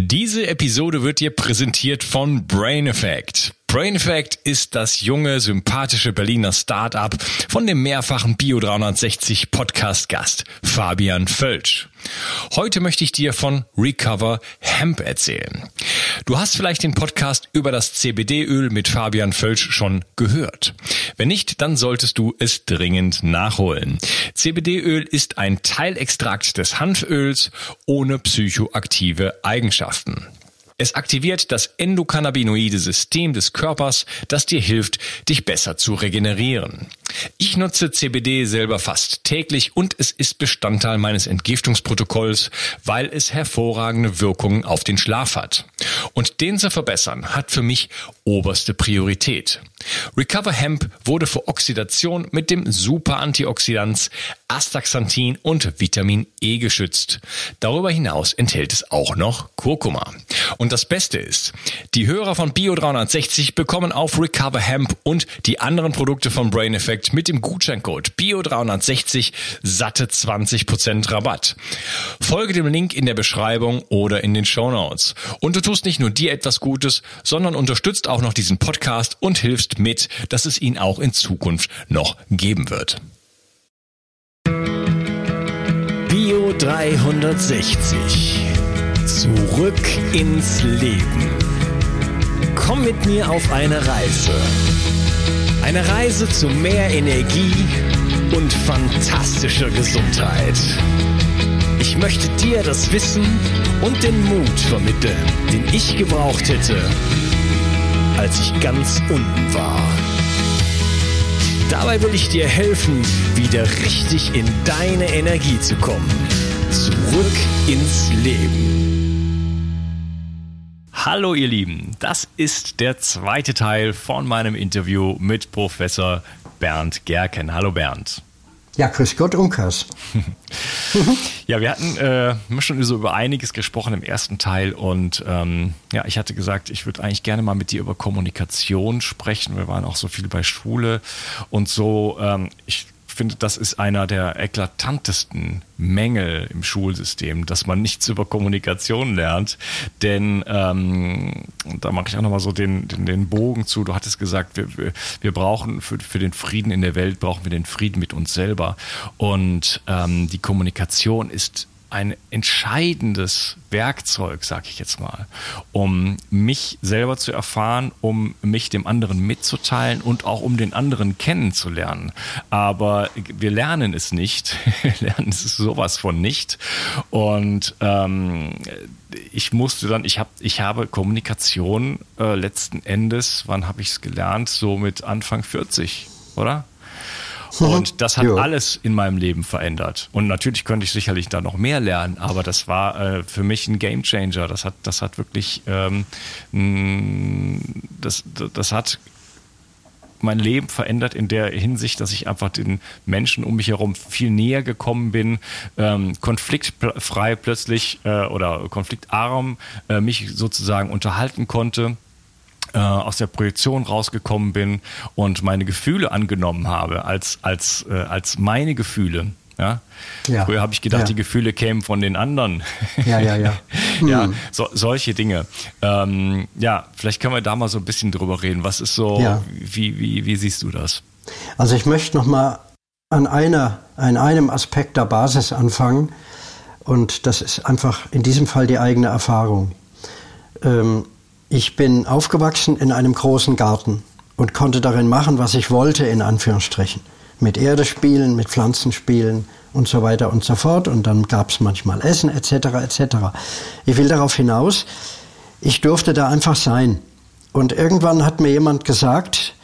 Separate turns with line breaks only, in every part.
Diese Episode wird dir präsentiert von Brain Effect. Brain Effect ist das junge, sympathische Berliner Startup von dem mehrfachen Bio 360 Podcast Gast Fabian Völsch. Heute möchte ich dir von Recover Hemp erzählen. Du hast vielleicht den Podcast über das CBD-Öl mit Fabian Völsch schon gehört. Wenn nicht, dann solltest du es dringend nachholen. CBD-Öl ist ein Teilextrakt des Hanföls ohne psychoaktive Eigenschaften. Es aktiviert das endokannabinoide System des Körpers, das dir hilft, dich besser zu regenerieren. Ich nutze CBD selber fast täglich und es ist Bestandteil meines Entgiftungsprotokolls, weil es hervorragende Wirkungen auf den Schlaf hat. Und den zu verbessern hat für mich oberste Priorität. Recover Hemp wurde vor Oxidation mit dem Super Antioxidans Astaxanthin und Vitamin E geschützt. Darüber hinaus enthält es auch noch Kurkuma. Und das Beste ist, die Hörer von Bio 360 bekommen auf Recover Hemp und die anderen Produkte von Brain Effect mit dem Gutscheincode Bio 360 satte 20% Rabatt. Folge dem Link in der Beschreibung oder in den Show Notes. Und du tust nicht nur dir etwas Gutes, sondern unterstützt auch noch diesen Podcast und hilfst mit, dass es ihn auch in Zukunft noch geben wird.
Bio 360. Zurück ins Leben. Komm mit mir auf eine Reise. Eine Reise zu mehr Energie und fantastischer Gesundheit. Ich möchte dir das Wissen und den Mut vermitteln, den ich gebraucht hätte, als ich ganz unten war. Dabei will ich dir helfen, wieder richtig in deine Energie zu kommen. Zurück ins Leben.
Hallo ihr Lieben, das ist der zweite Teil von meinem Interview mit Professor Bernd Gerken. Hallo Bernd.
Ja, grüß Gott, Unkas.
ja, wir hatten äh, schon so über einiges gesprochen im ersten Teil und ähm, ja, ich hatte gesagt, ich würde eigentlich gerne mal mit dir über Kommunikation sprechen. Wir waren auch so viel bei Schule und so. Ähm, ich finde, das ist einer der eklatantesten Mängel im Schulsystem, dass man nichts über Kommunikation lernt. Denn ähm, da mache ich auch nochmal so den, den, den Bogen zu. Du hattest gesagt, wir, wir, brauchen für, für den Frieden in der Welt, brauchen wir den Frieden mit uns selber. Und ähm, die Kommunikation ist ein entscheidendes Werkzeug, sag ich jetzt mal, um mich selber zu erfahren, um mich dem anderen mitzuteilen und auch um den anderen kennenzulernen. Aber wir lernen es nicht. Wir lernen es sowas von nicht. Und ähm, ich musste dann, ich habe, ich habe Kommunikation äh, letzten Endes, wann habe ich es gelernt? So mit Anfang 40, oder? Und das hat ja. alles in meinem Leben verändert. Und natürlich könnte ich sicherlich da noch mehr lernen, aber das war äh, für mich ein Game Changer. Das hat, das hat wirklich, ähm, das, das hat mein Leben verändert in der Hinsicht, dass ich einfach den Menschen um mich herum viel näher gekommen bin, ähm, konfliktfrei plötzlich äh, oder konfliktarm äh, mich sozusagen unterhalten konnte äh, aus der Projektion rausgekommen bin und meine Gefühle angenommen habe als, als, äh, als meine Gefühle. Ja? ja. Früher habe ich gedacht, ja. die Gefühle kämen von den anderen.
Ja, ja, ja.
ja, hm. so, solche Dinge. Ähm, ja, vielleicht können wir da mal so ein bisschen drüber reden. Was ist so, ja. wie, wie, wie siehst du das?
Also ich möchte noch mal an, einer, an einem Aspekt der Basis anfangen. Und das ist einfach in diesem Fall die eigene Erfahrung. Ähm, ich bin aufgewachsen in einem großen Garten und konnte darin machen, was ich wollte, in Anführungsstrichen. Mit Erde spielen, mit Pflanzen spielen und so weiter und so fort. Und dann gab es manchmal Essen etc. etc. Ich will darauf hinaus, ich durfte da einfach sein. Und irgendwann hat mir jemand gesagt,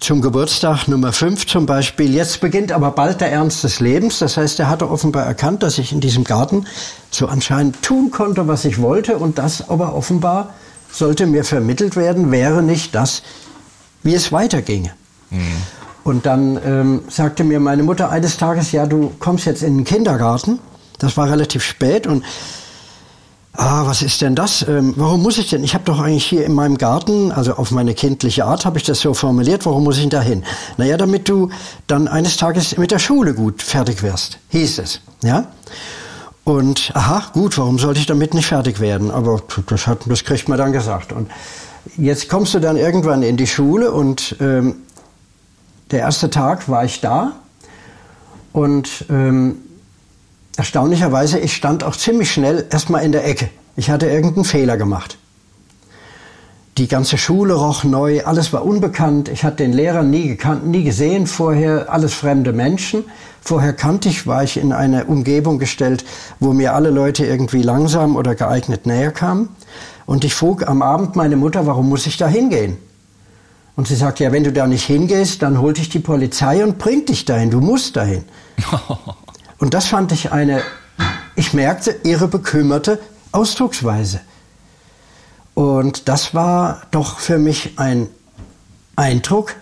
zum Geburtstag Nummer 5 zum Beispiel. Jetzt beginnt aber bald der Ernst des Lebens. Das heißt, er hatte offenbar erkannt, dass ich in diesem Garten so anscheinend tun konnte, was ich wollte. Und das aber offenbar sollte mir vermittelt werden, wäre nicht das, wie es weiterginge. Mhm. Und dann ähm, sagte mir meine Mutter eines Tages, ja, du kommst jetzt in den Kindergarten. Das war relativ spät und ah, was ist denn das? Ähm, warum muss ich denn? Ich habe doch eigentlich hier in meinem Garten, also auf meine kindliche Art habe ich das so formuliert, warum muss ich denn da hin? Naja, damit du dann eines Tages mit der Schule gut fertig wirst, hieß es. Ja? Und aha, gut, warum sollte ich damit nicht fertig werden? Aber das, hat, das kriegt man dann gesagt. Und jetzt kommst du dann irgendwann in die Schule und ähm, der erste Tag war ich da und ähm, erstaunlicherweise, ich stand auch ziemlich schnell erstmal in der Ecke. Ich hatte irgendeinen Fehler gemacht. Die ganze Schule roch neu, alles war unbekannt. Ich hatte den Lehrer nie gekannt, nie gesehen vorher, alles fremde Menschen. Vorher kannte ich, war ich in eine Umgebung gestellt, wo mir alle Leute irgendwie langsam oder geeignet näher kamen. Und ich frug am Abend meine Mutter, warum muss ich da hingehen? Und sie sagt, ja, wenn du da nicht hingehst, dann holt dich die Polizei und bringt dich dahin. Du musst dahin. und das fand ich eine, ich merkte ihre bekümmerte Ausdrucksweise. Und das war doch für mich ein Eindruck,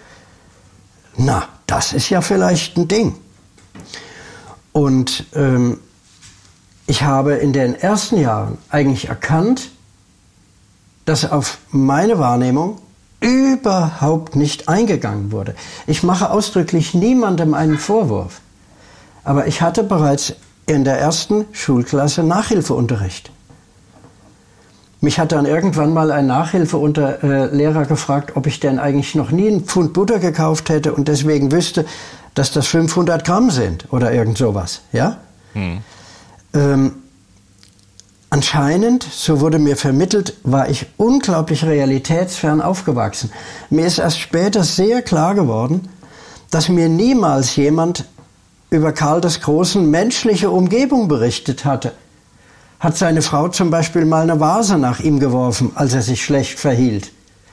na, das ist ja vielleicht ein Ding. Und ähm, ich habe in den ersten Jahren eigentlich erkannt, dass auf meine Wahrnehmung überhaupt nicht eingegangen wurde. Ich mache ausdrücklich niemandem einen Vorwurf. Aber ich hatte bereits in der ersten Schulklasse Nachhilfeunterricht. Mich hat dann irgendwann mal ein Nachhilfeunterlehrer äh, gefragt, ob ich denn eigentlich noch nie einen Pfund Butter gekauft hätte und deswegen wüsste, dass das 500 Gramm sind oder irgend sowas. Ja? Hm. Ähm, anscheinend, so wurde mir vermittelt, war ich unglaublich realitätsfern aufgewachsen. Mir ist erst später sehr klar geworden, dass mir niemals jemand über Karl des Großen menschliche Umgebung berichtet hatte hat seine Frau zum Beispiel mal eine Vase nach ihm geworfen, als er sich schlecht verhielt.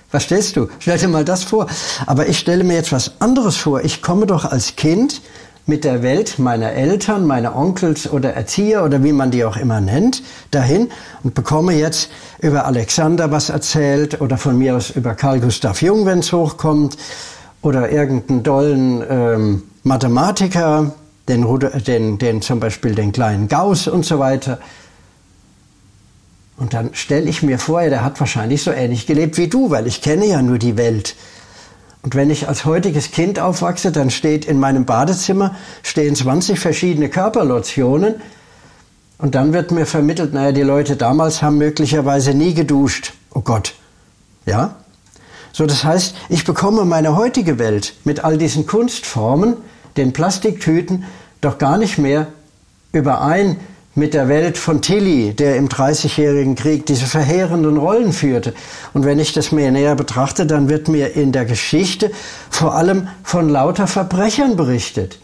Verstehst du? Stell dir mal das vor. Aber ich stelle mir jetzt was anderes vor. Ich komme doch als Kind mit der Welt meiner Eltern, meiner Onkels oder Erzieher oder wie man die auch immer nennt, dahin und bekomme jetzt über Alexander was erzählt oder von mir aus über Carl Gustav Jung, wenn es hochkommt, oder irgendeinen dollen ähm, Mathematiker, den, den, den zum Beispiel den kleinen Gauss und so weiter. Und dann stelle ich mir vor, der hat wahrscheinlich so ähnlich gelebt wie du, weil ich kenne ja nur die Welt. Und wenn ich als heutiges Kind aufwachse, dann steht in meinem Badezimmer stehen 20 verschiedene Körperlotionen. Und dann wird mir vermittelt, naja, die Leute damals haben möglicherweise nie geduscht. Oh Gott. Ja? So, das heißt, ich bekomme meine heutige Welt mit all diesen Kunstformen, den Plastiktüten, doch gar nicht mehr überein mit der Welt von Tilly, der im Dreißigjährigen Krieg diese verheerenden Rollen führte. Und wenn ich das mir näher betrachte, dann wird mir in der Geschichte vor allem von lauter Verbrechern berichtet.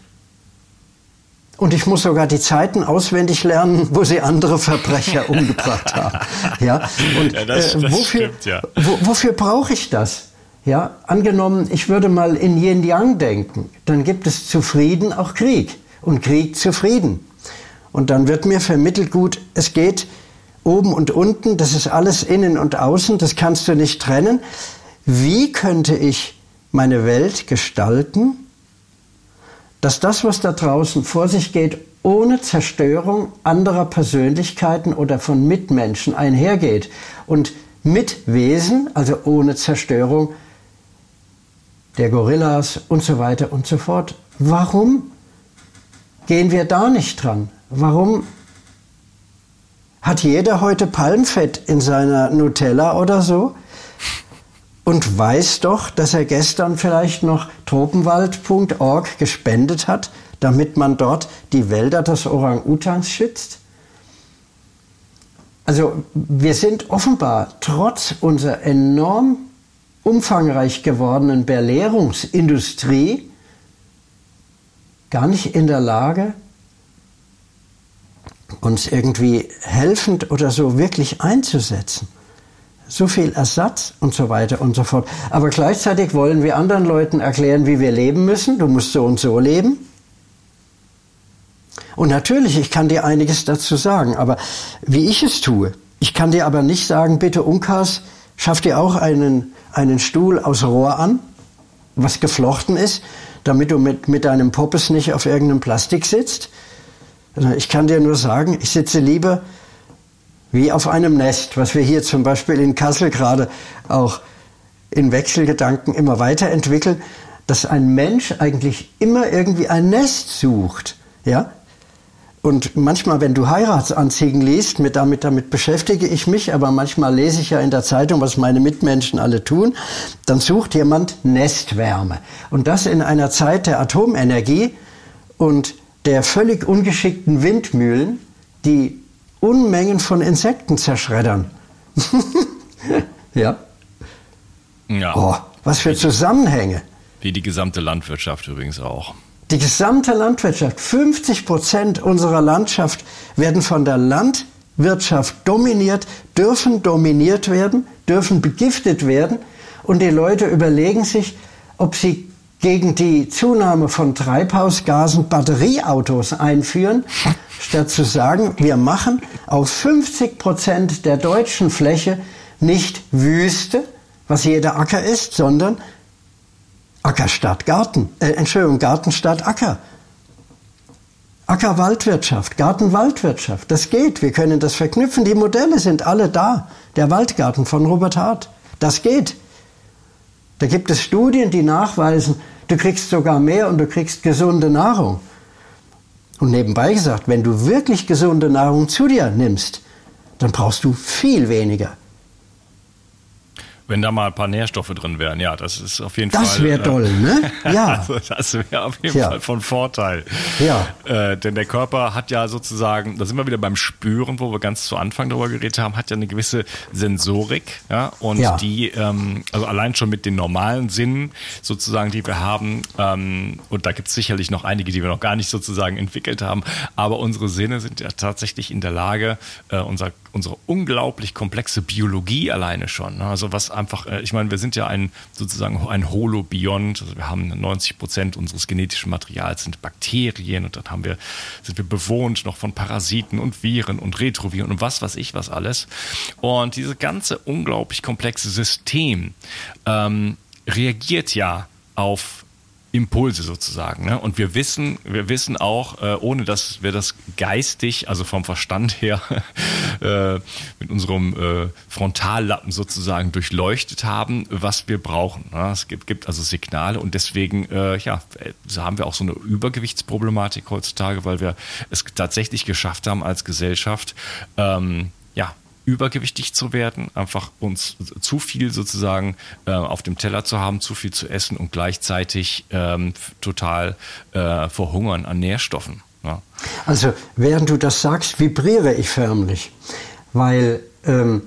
Und ich muss sogar die Zeiten auswendig lernen, wo sie andere Verbrecher umgebracht haben. Ja, und ja, das, das äh, wofür, stimmt, ja. wo, wofür brauche ich das? Ja, angenommen, ich würde mal in Yin Yang denken, dann gibt es zu Frieden auch Krieg und Krieg zu Frieden. Und dann wird mir vermittelt, gut, es geht oben und unten, das ist alles innen und außen, das kannst du nicht trennen. Wie könnte ich meine Welt gestalten, dass das, was da draußen vor sich geht, ohne Zerstörung anderer Persönlichkeiten oder von Mitmenschen einhergeht und mit Wesen, also ohne Zerstörung der Gorillas und so weiter und so fort. Warum gehen wir da nicht dran? Warum hat jeder heute Palmfett in seiner Nutella oder so? Und weiß doch, dass er gestern vielleicht noch tropenwald.org gespendet hat, damit man dort die Wälder des Orang-Utans schützt? Also wir sind offenbar trotz unserer enorm umfangreich gewordenen Belehrungsindustrie gar nicht in der Lage, uns irgendwie helfend oder so wirklich einzusetzen. So viel Ersatz und so weiter und so fort. Aber gleichzeitig wollen wir anderen Leuten erklären, wie wir leben müssen. Du musst so und so leben. Und natürlich, ich kann dir einiges dazu sagen, aber wie ich es tue, ich kann dir aber nicht sagen, bitte Unkas, schaff dir auch einen, einen Stuhl aus Rohr an, was geflochten ist, damit du mit, mit deinem Poppes nicht auf irgendeinem Plastik sitzt. Also ich kann dir nur sagen, ich sitze lieber wie auf einem Nest, was wir hier zum Beispiel in Kassel gerade auch in Wechselgedanken immer weiterentwickeln, dass ein Mensch eigentlich immer irgendwie ein Nest sucht. Ja? Und manchmal, wenn du Heiratsanzeigen liest, mit, damit, damit beschäftige ich mich, aber manchmal lese ich ja in der Zeitung, was meine Mitmenschen alle tun, dann sucht jemand Nestwärme. Und das in einer Zeit der Atomenergie und der völlig ungeschickten Windmühlen, die Unmengen von Insekten zerschreddern. ja. Ja. Oh, was für Zusammenhänge.
Wie die gesamte Landwirtschaft übrigens auch.
Die gesamte Landwirtschaft, 50 Prozent unserer Landschaft werden von der Landwirtschaft dominiert, dürfen dominiert werden, dürfen begiftet werden. Und die Leute überlegen sich, ob sie gegen die Zunahme von Treibhausgasen Batterieautos einführen, statt zu sagen, wir machen auf 50 Prozent der deutschen Fläche nicht Wüste, was jeder Acker ist, sondern Acker statt Garten. Äh, Entschuldigung, Garten statt Acker. Ackerwaldwirtschaft, Gartenwaldwirtschaft. Das geht. Wir können das verknüpfen. Die Modelle sind alle da. Der Waldgarten von Robert Hart. Das geht. Da gibt es Studien, die nachweisen, du kriegst sogar mehr und du kriegst gesunde Nahrung. Und nebenbei gesagt, wenn du wirklich gesunde Nahrung zu dir nimmst, dann brauchst du viel weniger.
Wenn da mal ein paar Nährstoffe drin wären, ja, das ist auf jeden
das
Fall.
Das wäre toll, äh, ne?
Ja. also das wäre auf jeden ja. Fall von Vorteil. Ja. Äh, denn der Körper hat ja sozusagen, da sind wir wieder beim Spüren, wo wir ganz zu Anfang darüber geredet haben, hat ja eine gewisse Sensorik, ja, und ja. die, ähm, also allein schon mit den normalen Sinnen sozusagen, die wir haben, ähm, und da gibt es sicherlich noch einige, die wir noch gar nicht sozusagen entwickelt haben, aber unsere Sinne sind ja tatsächlich in der Lage, äh, unser unsere unglaublich komplexe Biologie alleine schon. Ne? Also was einfach, äh, ich meine, wir sind ja ein sozusagen ein Holobiont. Also wir haben 90 Prozent unseres genetischen Materials sind Bakterien und dann haben wir, sind wir bewohnt noch von Parasiten und Viren und Retroviren und was weiß ich was alles. Und dieses ganze unglaublich komplexe System ähm, reagiert ja auf Impulse sozusagen. Ne? Und wir wissen, wir wissen auch, äh, ohne dass wir das geistig, also vom Verstand her, äh, mit unserem äh, Frontallappen sozusagen durchleuchtet haben, was wir brauchen. Ne? Es gibt, gibt also Signale und deswegen, äh, ja, so haben wir auch so eine Übergewichtsproblematik heutzutage, weil wir es tatsächlich geschafft haben als Gesellschaft, ähm, ja, übergewichtig zu werden, einfach uns zu viel sozusagen äh, auf dem Teller zu haben, zu viel zu essen und gleichzeitig ähm, total äh, verhungern an Nährstoffen. Ja.
Also während du das sagst, vibriere ich förmlich, weil ähm,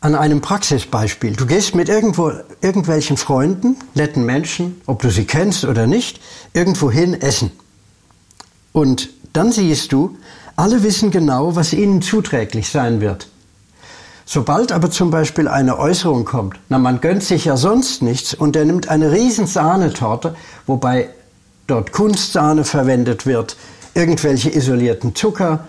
an einem Praxisbeispiel, du gehst mit irgendwo irgendwelchen Freunden, netten Menschen, ob du sie kennst oder nicht, irgendwo hin essen. Und dann siehst du, alle wissen genau, was ihnen zuträglich sein wird. Sobald aber zum Beispiel eine Äußerung kommt, na man gönnt sich ja sonst nichts und er nimmt eine riesen Sahnetorte, wobei dort Kunstsahne verwendet wird, irgendwelche isolierten Zucker.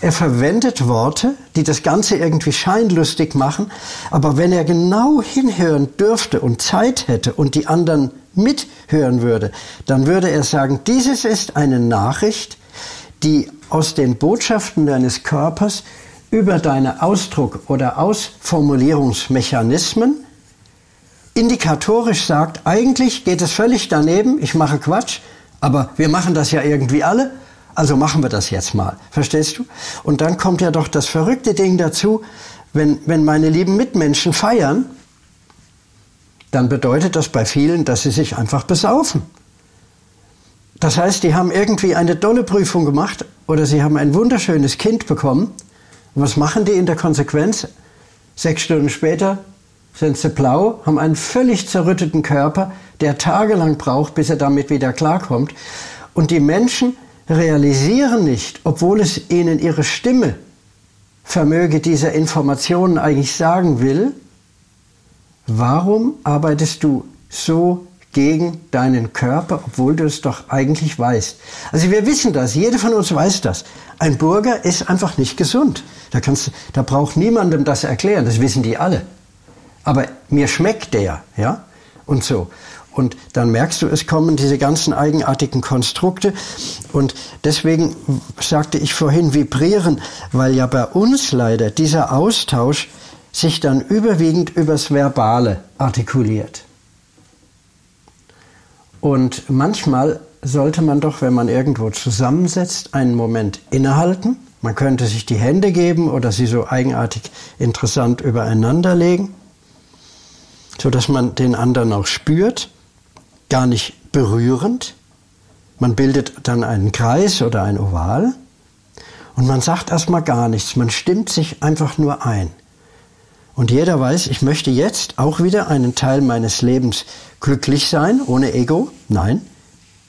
Er verwendet Worte, die das Ganze irgendwie scheinlustig machen, aber wenn er genau hinhören dürfte und Zeit hätte und die anderen mithören würde, dann würde er sagen, dieses ist eine Nachricht, die aus den Botschaften deines Körpers über deine Ausdruck- oder Ausformulierungsmechanismen indikatorisch sagt, eigentlich geht es völlig daneben, ich mache Quatsch, aber wir machen das ja irgendwie alle, also machen wir das jetzt mal. Verstehst du? Und dann kommt ja doch das verrückte Ding dazu, wenn, wenn meine lieben Mitmenschen feiern, dann bedeutet das bei vielen, dass sie sich einfach besaufen. Das heißt, die haben irgendwie eine dolle Prüfung gemacht oder sie haben ein wunderschönes Kind bekommen. Und was machen die in der Konsequenz? Sechs Stunden später sind sie blau, haben einen völlig zerrütteten Körper, der tagelang braucht, bis er damit wieder klarkommt. Und die Menschen realisieren nicht, obwohl es ihnen ihre Stimme vermöge dieser Informationen eigentlich sagen will, warum arbeitest du so gegen deinen Körper, obwohl du es doch eigentlich weißt. Also wir wissen das, jeder von uns weiß das. Ein Burger ist einfach nicht gesund. Da, kannst, da braucht niemandem das erklären, das wissen die alle. Aber mir schmeckt der, ja, und so. Und dann merkst du, es kommen diese ganzen eigenartigen Konstrukte. Und deswegen sagte ich vorhin vibrieren, weil ja bei uns leider dieser Austausch sich dann überwiegend übers Verbale artikuliert. Und manchmal sollte man doch, wenn man irgendwo zusammensetzt, einen Moment innehalten. Man könnte sich die Hände geben oder sie so eigenartig interessant übereinander legen, sodass man den anderen auch spürt, gar nicht berührend. Man bildet dann einen Kreis oder ein Oval und man sagt erstmal gar nichts, man stimmt sich einfach nur ein. Und jeder weiß, ich möchte jetzt auch wieder einen Teil meines Lebens glücklich sein, ohne Ego. Nein,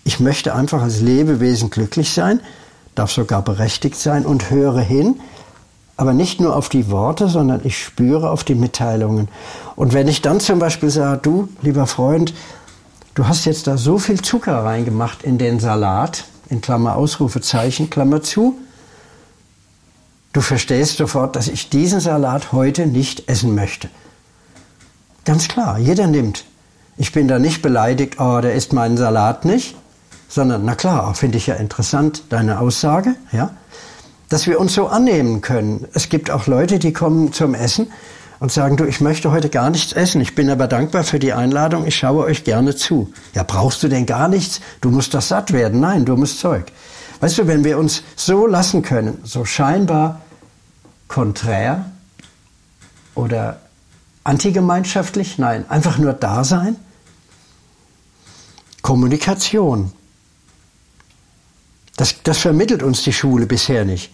ich möchte einfach als Lebewesen glücklich sein, darf sogar berechtigt sein und höre hin, aber nicht nur auf die Worte, sondern ich spüre auf die Mitteilungen. Und wenn ich dann zum Beispiel sage, du, lieber Freund, du hast jetzt da so viel Zucker reingemacht in den Salat, in Klammer Ausrufezeichen, Klammer zu, Du verstehst sofort, dass ich diesen Salat heute nicht essen möchte. Ganz klar, jeder nimmt. Ich bin da nicht beleidigt, oh, der isst meinen Salat nicht, sondern, na klar, finde ich ja interessant, deine Aussage, ja, dass wir uns so annehmen können. Es gibt auch Leute, die kommen zum Essen und sagen, du, ich möchte heute gar nichts essen, ich bin aber dankbar für die Einladung, ich schaue euch gerne zu. Ja, brauchst du denn gar nichts? Du musst doch satt werden. Nein, dummes Zeug. Weißt du, wenn wir uns so lassen können, so scheinbar konträr oder antigemeinschaftlich, nein, einfach nur da sein. Kommunikation. Das, das vermittelt uns die Schule bisher nicht.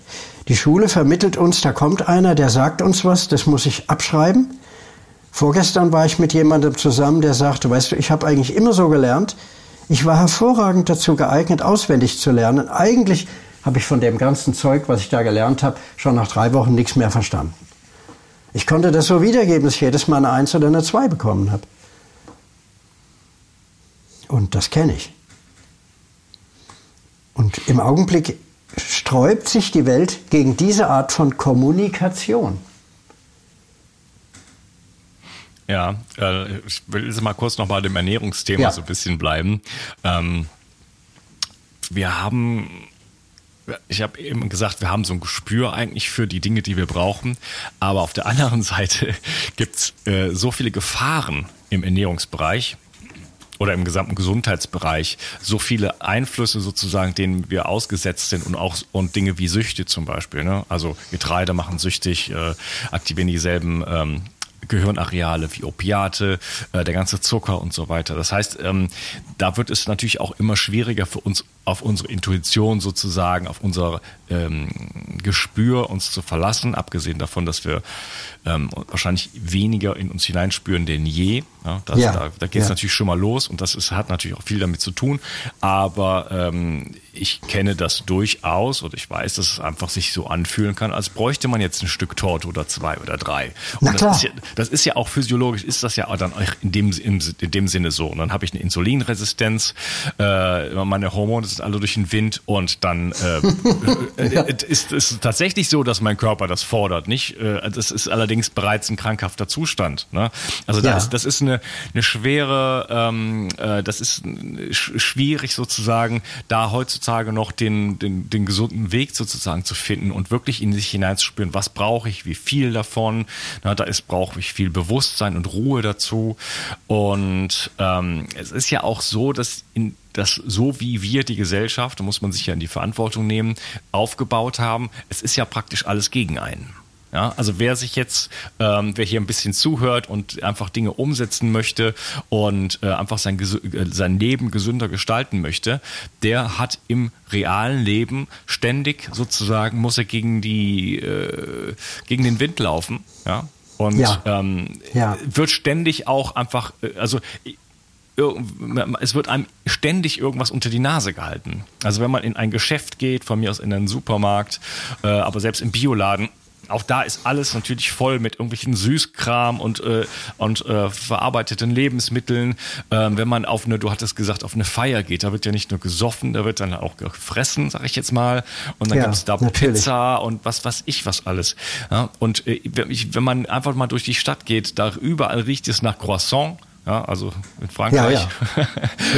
Die Schule vermittelt uns, da kommt einer, der sagt uns was, das muss ich abschreiben. Vorgestern war ich mit jemandem zusammen, der sagte, weißt du, ich habe eigentlich immer so gelernt, ich war hervorragend dazu geeignet, auswendig zu lernen. Eigentlich habe ich von dem ganzen Zeug, was ich da gelernt habe, schon nach drei Wochen nichts mehr verstanden. Ich konnte das so wiedergeben, dass ich jedes Mal eine Eins oder eine Zwei bekommen habe. Und das kenne ich. Und im Augenblick sträubt sich die Welt gegen diese Art von Kommunikation.
Ja, äh, ich will jetzt mal kurz noch bei dem Ernährungsthema ja. so ein bisschen bleiben. Ähm, wir haben, ich habe eben gesagt, wir haben so ein Gespür eigentlich für die Dinge, die wir brauchen. Aber auf der anderen Seite gibt's äh, so viele Gefahren im Ernährungsbereich oder im gesamten Gesundheitsbereich so viele Einflüsse sozusagen, denen wir ausgesetzt sind und auch und Dinge wie Süchte zum Beispiel. Ne? Also Getreide machen süchtig, äh, aktivieren dieselben ähm, Gehirnareale wie Opiate, äh, der ganze Zucker und so weiter. Das heißt, ähm, da wird es natürlich auch immer schwieriger für uns auf unsere Intuition sozusagen, auf unser ähm, Gespür uns zu verlassen, abgesehen davon, dass wir ähm, wahrscheinlich weniger in uns hineinspüren denn je. Ja, das, ja. Da, da geht es ja. natürlich schon mal los und das ist, hat natürlich auch viel damit zu tun. Aber ähm, ich kenne das durchaus und ich weiß, dass es einfach sich so anfühlen kann, als bräuchte man jetzt ein Stück Torte oder zwei oder drei. Und das ist, ja, das ist ja auch physiologisch, ist das ja dann in dem, in, in dem Sinne so. Und dann habe ich eine Insulinresistenz, äh, meine Hormone sind alle durch den Wind und dann äh, ja. ist es tatsächlich so, dass mein Körper das fordert. Nicht, äh, das ist allerdings bereits ein krankhafter Zustand. Ne? Also ja. das, das ist eine, eine schwere, ähm, äh, das ist schwierig sozusagen, da heutzutage noch den, den, den gesunden Weg sozusagen zu finden und wirklich in sich hineinzuspüren, was brauche ich, wie viel davon. Na, da ist brauche ich viel Bewusstsein und Ruhe dazu. Und ähm, es ist ja auch so, dass in dass so wie wir die Gesellschaft, da muss man sich ja in die Verantwortung nehmen, aufgebaut haben, es ist ja praktisch alles gegen einen. Ja, also wer sich jetzt, ähm, wer hier ein bisschen zuhört und einfach Dinge umsetzen möchte und äh, einfach sein, äh, sein Leben gesünder gestalten möchte, der hat im realen Leben ständig sozusagen, muss er gegen die, äh, gegen den Wind laufen. Ja, und ja. Ähm, ja. wird ständig auch einfach, äh, also es wird einem ständig irgendwas unter die Nase gehalten. Also wenn man in ein Geschäft geht, von mir aus in einen Supermarkt, äh, aber selbst im Bioladen, auch da ist alles natürlich voll mit irgendwelchen Süßkram und, äh, und äh, verarbeiteten Lebensmitteln. Ähm, wenn man auf eine, du hattest gesagt, auf eine Feier geht, da wird ja nicht nur gesoffen, da wird dann auch gefressen, sag ich jetzt mal. Und dann ja, gibt es da natürlich. Pizza und was was ich was alles. Ja, und äh, wenn man einfach mal durch die Stadt geht, da überall riecht es nach Croissant ja, also in Frankreich ja,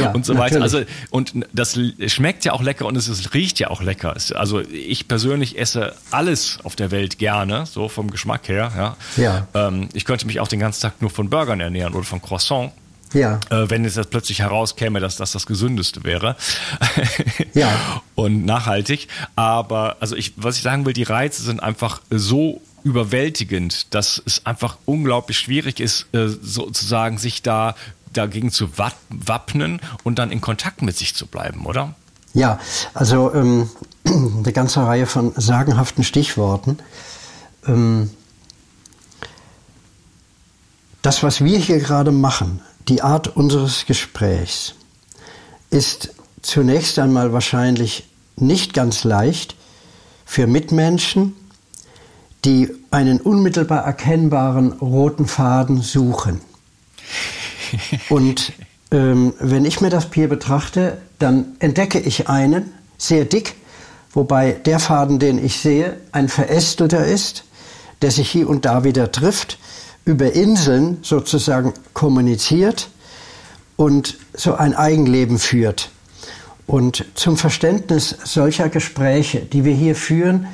ja. und so weiter. Also und das schmeckt ja auch lecker und es riecht ja auch lecker. Also ich persönlich esse alles auf der Welt gerne, so vom Geschmack her. Ja. ja. Ähm, ich könnte mich auch den ganzen Tag nur von Burgern ernähren oder von Croissant. Ja. Äh, wenn es jetzt plötzlich herauskäme, dass das das Gesündeste wäre.
ja.
Und nachhaltig. Aber, also ich, was ich sagen will, die Reize sind einfach so überwältigend, dass es einfach unglaublich schwierig ist, äh, sozusagen sich da dagegen zu wappnen und dann in Kontakt mit sich zu bleiben, oder?
Ja, also ähm, eine ganze Reihe von sagenhaften Stichworten. Ähm, das, was wir hier gerade machen, die Art unseres Gesprächs, ist zunächst einmal wahrscheinlich nicht ganz leicht für Mitmenschen, die einen unmittelbar erkennbaren roten Faden suchen. Und ähm, wenn ich mir das hier betrachte, dann entdecke ich einen, sehr dick, wobei der Faden, den ich sehe, ein verästelter ist, der sich hier und da wieder trifft, über Inseln sozusagen kommuniziert und so ein Eigenleben führt. Und zum Verständnis solcher Gespräche, die wir hier führen,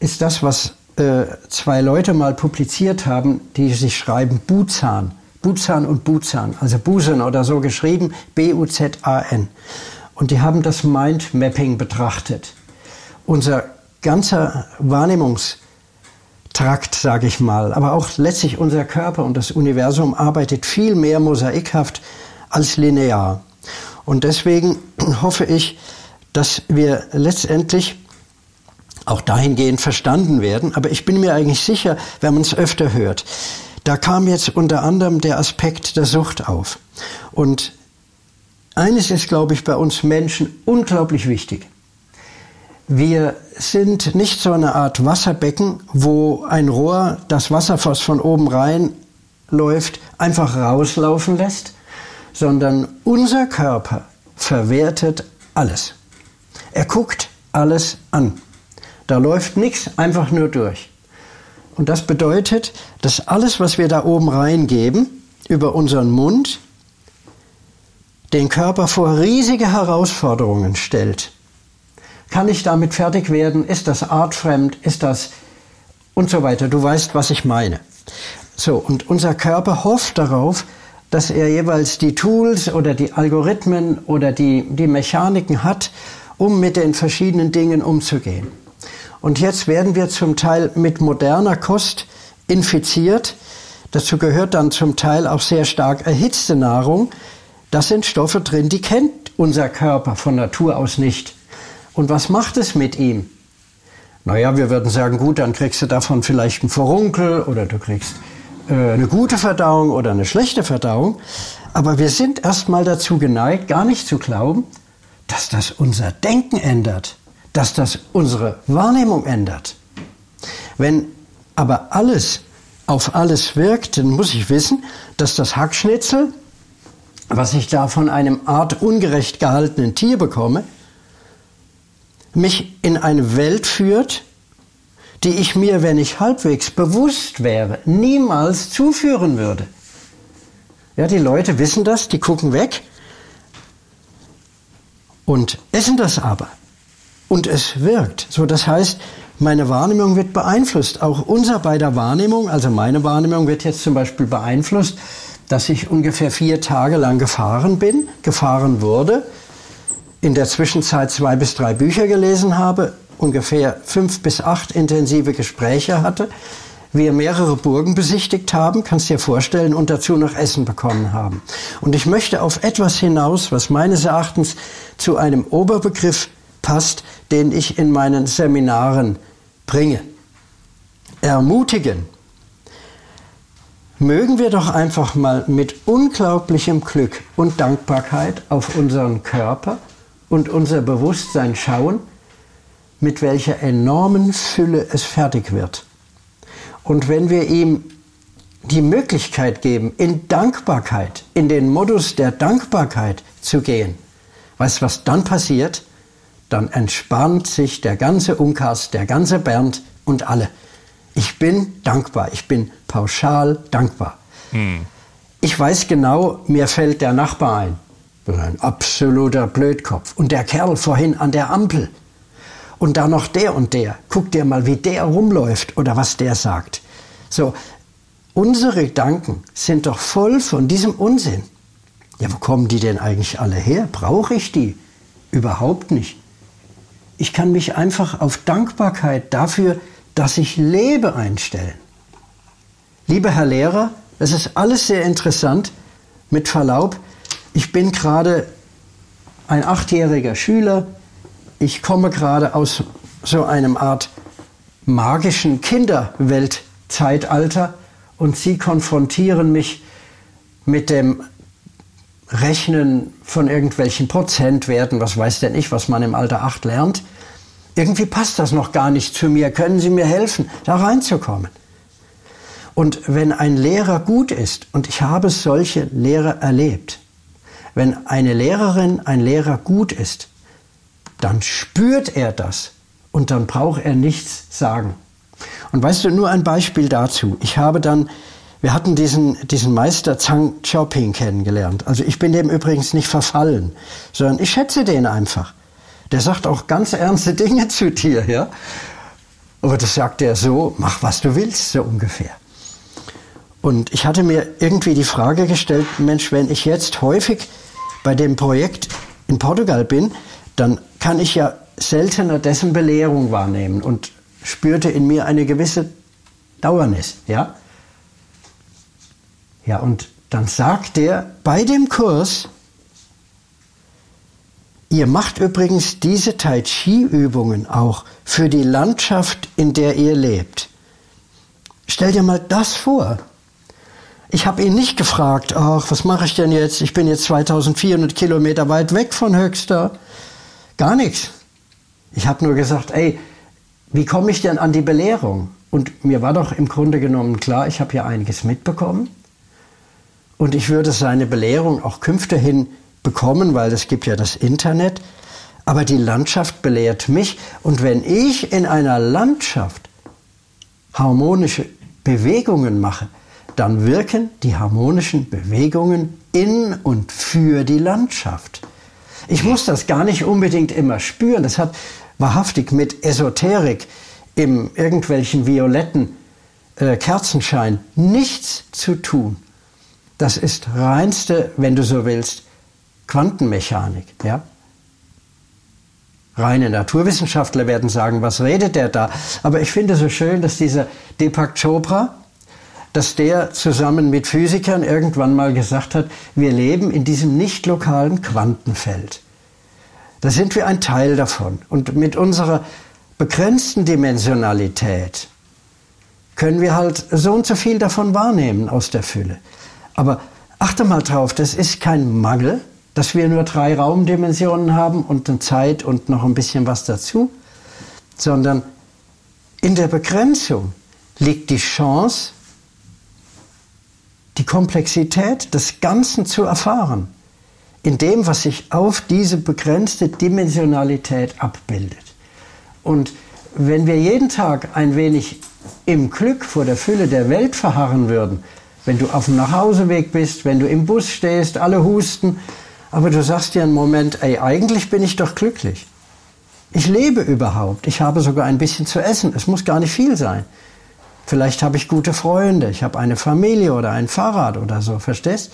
ist das, was äh, zwei Leute mal publiziert haben, die sich schreiben Buzan. Buzan und Buzan, also Busen oder so geschrieben, B-U-Z-A-N. Und die haben das Mindmapping betrachtet. Unser ganzer Wahrnehmungstrakt, sage ich mal, aber auch letztlich unser Körper und das Universum arbeitet viel mehr mosaikhaft als linear. Und deswegen hoffe ich, dass wir letztendlich auch dahingehend verstanden werden. Aber ich bin mir eigentlich sicher, wenn man es öfter hört, da kam jetzt unter anderem der Aspekt der Sucht auf. Und eines ist, glaube ich, bei uns Menschen unglaublich wichtig. Wir sind nicht so eine Art Wasserbecken, wo ein Rohr das Wasser, was von oben rein läuft, einfach rauslaufen lässt, sondern unser Körper verwertet alles. Er guckt alles an. Da läuft nichts einfach nur durch. Und das bedeutet, dass alles, was wir da oben reingeben, über unseren Mund, den Körper vor riesige Herausforderungen stellt. Kann ich damit fertig werden? Ist das artfremd? Ist das und so weiter? Du weißt, was ich meine. So, und unser Körper hofft darauf, dass er jeweils die Tools oder die Algorithmen oder die, die Mechaniken hat, um mit den verschiedenen Dingen umzugehen. Und jetzt werden wir zum Teil mit moderner Kost infiziert. Dazu gehört dann zum Teil auch sehr stark erhitzte Nahrung. Das sind Stoffe drin, die kennt unser Körper von Natur aus nicht. Und was macht es mit ihm? Naja, wir würden sagen, gut, dann kriegst du davon vielleicht einen Vorunkel oder du kriegst äh, eine gute Verdauung oder eine schlechte Verdauung. Aber wir sind erstmal dazu geneigt, gar nicht zu glauben, dass das unser Denken ändert dass das unsere Wahrnehmung ändert. Wenn aber alles auf alles wirkt, dann muss ich wissen, dass das Hackschnitzel, was ich da von einem Art ungerecht gehaltenen Tier bekomme, mich in eine Welt führt, die ich mir, wenn ich halbwegs bewusst wäre, niemals zuführen würde. Ja, die Leute wissen das, die gucken weg und essen das aber und es wirkt. So, das heißt, meine Wahrnehmung wird beeinflusst. Auch unser beider Wahrnehmung, also meine Wahrnehmung wird jetzt zum Beispiel beeinflusst, dass ich ungefähr vier Tage lang gefahren bin, gefahren wurde, in der Zwischenzeit zwei bis drei Bücher gelesen habe, ungefähr fünf bis acht intensive Gespräche hatte, wir mehrere Burgen besichtigt haben, kannst dir vorstellen, und dazu noch Essen bekommen haben. Und ich möchte auf etwas hinaus, was meines Erachtens zu einem Oberbegriff passt, den ich in meinen Seminaren bringe. Ermutigen. Mögen wir doch einfach mal mit unglaublichem Glück und Dankbarkeit auf unseren Körper und unser Bewusstsein schauen, mit welcher enormen Fülle es fertig wird. Und wenn wir ihm die Möglichkeit geben, in Dankbarkeit, in den Modus der Dankbarkeit zu gehen, weißt du, was dann passiert? Dann entspannt sich der ganze Unkas, der ganze Bernd und alle. Ich bin dankbar, ich bin pauschal dankbar. Hm. Ich weiß genau, mir fällt der Nachbar ein. Ein absoluter Blödkopf. Und der Kerl vorhin an der Ampel. Und da noch der und der. Guck dir mal, wie der rumläuft oder was der sagt. So, unsere Gedanken sind doch voll von diesem Unsinn. Ja, wo kommen die denn eigentlich alle her? Brauche ich die? Überhaupt nicht. Ich kann mich einfach auf Dankbarkeit dafür, dass ich lebe, einstellen. Lieber Herr Lehrer, es ist alles sehr interessant. Mit Verlaub, ich bin gerade ein achtjähriger Schüler. Ich komme gerade aus so einem Art magischen Kinderweltzeitalter und Sie konfrontieren mich mit dem Rechnen von irgendwelchen Prozentwerten, was weiß denn ich, was man im Alter 8 lernt. Irgendwie passt das noch gar nicht zu mir. Können Sie mir helfen, da reinzukommen? Und wenn ein Lehrer gut ist, und ich habe solche Lehrer erlebt, wenn eine Lehrerin, ein Lehrer gut ist, dann spürt er das und dann braucht er nichts sagen. Und weißt du, nur ein Beispiel dazu. Ich habe dann wir hatten diesen, diesen Meister Zhang Xiaoping kennengelernt. Also ich bin dem übrigens nicht verfallen, sondern ich schätze den einfach. Der sagt auch ganz ernste Dinge zu dir, ja. Aber das sagt er so, mach was du willst, so ungefähr. Und ich hatte mir irgendwie die Frage gestellt, Mensch, wenn ich jetzt häufig bei dem Projekt in Portugal bin, dann kann ich ja seltener dessen Belehrung wahrnehmen und spürte in mir eine gewisse Dauernis, ja. Ja, und dann sagt er bei dem Kurs, ihr macht übrigens diese Tai Chi-Übungen auch für die Landschaft, in der ihr lebt. Stell dir mal das vor. Ich habe ihn nicht gefragt, ach, was mache ich denn jetzt? Ich bin jetzt 2400 Kilometer weit weg von Höxter. Gar nichts. Ich habe nur gesagt, ey, wie komme ich denn an die Belehrung? Und mir war doch im Grunde genommen klar, ich habe ja einiges mitbekommen. Und ich würde seine Belehrung auch künfterhin bekommen, weil es gibt ja das Internet. Aber die Landschaft belehrt mich. Und wenn ich in einer Landschaft harmonische Bewegungen mache, dann wirken die harmonischen Bewegungen in und für die Landschaft. Ich muss das gar nicht unbedingt immer spüren. Das hat wahrhaftig mit Esoterik im irgendwelchen violetten äh, Kerzenschein nichts zu tun. Das ist reinste, wenn du so willst, Quantenmechanik. Ja? Reine Naturwissenschaftler werden sagen, was redet der da? Aber ich finde so schön, dass dieser Deepak Chopra, dass der zusammen mit Physikern irgendwann mal gesagt hat, wir leben in diesem nicht lokalen Quantenfeld. Da sind wir ein Teil davon. Und mit unserer begrenzten Dimensionalität können wir halt so und so viel davon wahrnehmen aus der Fülle. Aber achte mal drauf, das ist kein Mangel, dass wir nur drei Raumdimensionen haben und eine Zeit und noch ein bisschen was dazu, sondern in der Begrenzung liegt die Chance, die Komplexität des Ganzen zu erfahren, in dem, was sich auf diese begrenzte Dimensionalität abbildet. Und wenn wir jeden Tag ein wenig im Glück vor der Fülle der Welt verharren würden, wenn du auf dem Nachhauseweg bist, wenn du im Bus stehst, alle husten, aber du sagst dir einen Moment, ey, eigentlich bin ich doch glücklich. Ich lebe überhaupt. Ich habe sogar ein bisschen zu essen. Es muss gar nicht viel sein. Vielleicht habe ich gute Freunde, ich habe eine Familie oder ein Fahrrad oder so, verstehst?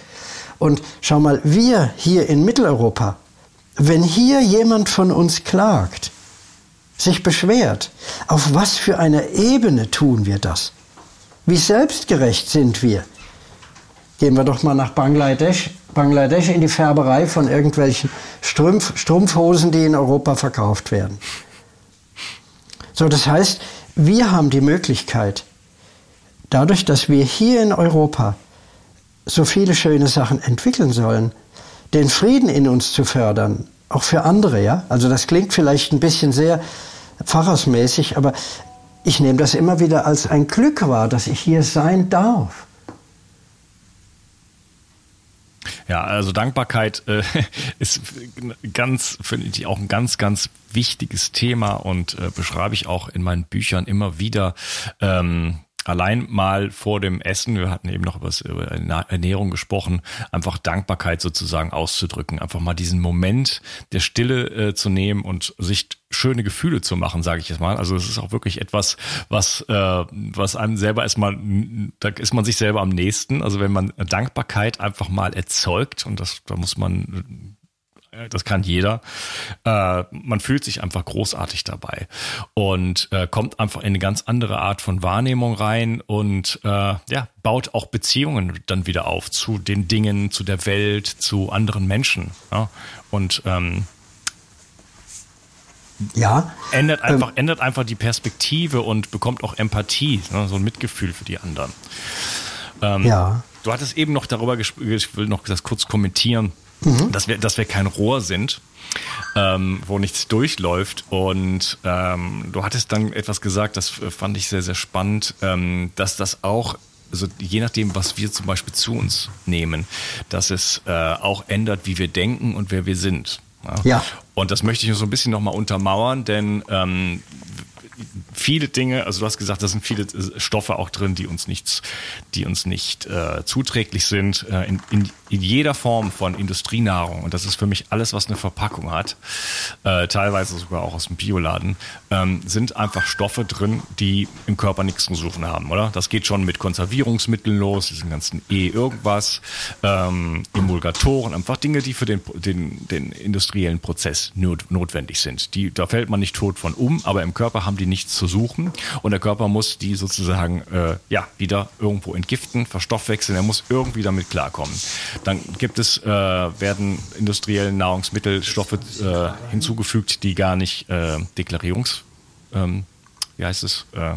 Und schau mal, wir hier in Mitteleuropa, wenn hier jemand von uns klagt, sich beschwert, auf was für einer Ebene tun wir das? Wie selbstgerecht sind wir? Gehen wir doch mal nach Bangladesch, Bangladesch in die Färberei von irgendwelchen Strumpf, Strumpfhosen, die in Europa verkauft werden. So, das heißt, wir haben die Möglichkeit, dadurch, dass wir hier in Europa so viele schöne Sachen entwickeln sollen, den Frieden in uns zu fördern, auch für andere, ja? Also das klingt vielleicht ein bisschen sehr pfarrersmäßig, aber ich nehme das immer wieder als ein Glück wahr, dass ich hier sein darf.
Ja, also Dankbarkeit äh, ist ganz, finde ich, auch ein ganz, ganz wichtiges Thema und äh, beschreibe ich auch in meinen Büchern immer wieder. Ähm, allein mal vor dem Essen, wir hatten eben noch über Ernährung gesprochen, einfach Dankbarkeit sozusagen auszudrücken, einfach mal diesen Moment der Stille äh, zu nehmen und sich schöne Gefühle zu machen, sage ich jetzt mal. Also es ist auch wirklich etwas, was äh, was einem selber erstmal, da ist man sich selber am nächsten. Also wenn man Dankbarkeit einfach mal erzeugt und das da muss man das kann jeder. Äh, man fühlt sich einfach großartig dabei und äh, kommt einfach in eine ganz andere Art von Wahrnehmung rein und äh, ja, baut auch Beziehungen dann wieder auf zu den Dingen, zu der Welt, zu anderen Menschen. Ja? Und ähm, ja, ändert ähm, einfach, ähm, ändert einfach die Perspektive und bekommt auch Empathie, ne? so ein Mitgefühl für die anderen. Ähm, ja. Du hattest eben noch darüber gesprochen, ich will noch das kurz kommentieren mhm. dass, wir, dass wir kein Rohr sind. Ähm, wo nichts durchläuft. Und ähm, du hattest dann etwas gesagt, das fand ich sehr, sehr spannend, ähm, dass das auch also je nachdem, was wir zum Beispiel zu uns nehmen, dass es äh, auch ändert, wie wir denken und wer wir sind. Ja. ja. Und das möchte ich so ein bisschen nochmal untermauern, denn ähm, viele Dinge, also du hast gesagt, da sind viele äh, Stoffe auch drin, die uns nichts, die uns nicht äh, zuträglich sind, äh, in, in, in jeder Form von Industrienahrung. Und das ist für mich alles, was eine Verpackung hat, äh, teilweise sogar auch aus dem Bioladen, ähm, sind einfach Stoffe drin, die im Körper nichts zu suchen haben, oder? Das geht schon mit Konservierungsmitteln los, diesen ganzen E-Irgendwas, ähm, Emulgatoren, einfach Dinge, die für den, den, den industriellen Prozess not, notwendig sind. Die, da fällt man nicht tot von um, aber im Körper haben die nichts zu suchen und der Körper muss die sozusagen äh, ja wieder irgendwo entgiften, verstoffwechseln. Er muss irgendwie damit klarkommen. Dann gibt es äh, werden industriellen Nahrungsmittelstoffe äh, hinzugefügt, die gar nicht äh, Deklarierungs ähm, wie heißt es äh,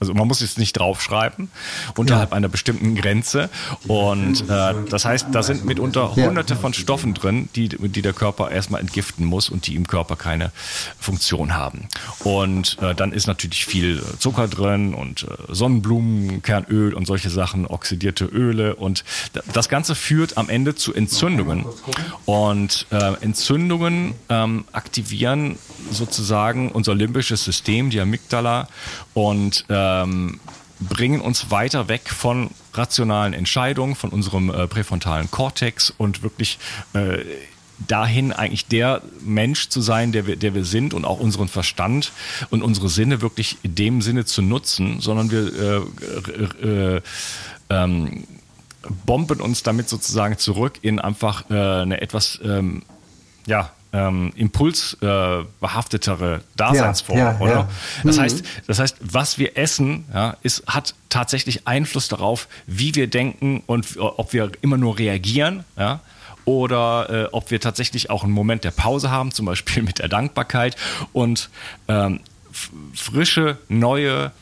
also man muss es nicht draufschreiben unterhalb ja. einer bestimmten Grenze. Und äh, das heißt, da sind mitunter hunderte von Stoffen drin, die, die der Körper erstmal entgiften muss und die im Körper keine Funktion haben. Und äh, dann ist natürlich viel Zucker drin und äh, Sonnenblumenkernöl und solche Sachen, oxidierte Öle. Und das Ganze führt am Ende zu Entzündungen. Und äh, Entzündungen ähm, aktivieren sozusagen unser limbisches System, die Amygdala. Und äh, ähm, bringen uns weiter weg von rationalen Entscheidungen, von unserem äh, präfrontalen Kortex und wirklich äh, dahin eigentlich der Mensch zu sein, der wir, der wir sind und auch unseren Verstand und unsere Sinne wirklich in dem Sinne zu nutzen, sondern wir äh, äh, ähm, bomben uns damit sozusagen zurück in einfach äh, eine etwas ähm, ja, ähm, impulsbehaftetere äh, Daseinsform, ja, ja, oder? Ja. Das mhm. heißt, das heißt, was wir essen, ja, ist, hat tatsächlich Einfluss darauf, wie wir denken und ob wir immer nur reagieren, ja, oder äh, ob wir tatsächlich auch einen Moment der Pause haben, zum Beispiel mit der Dankbarkeit und ähm, frische, neue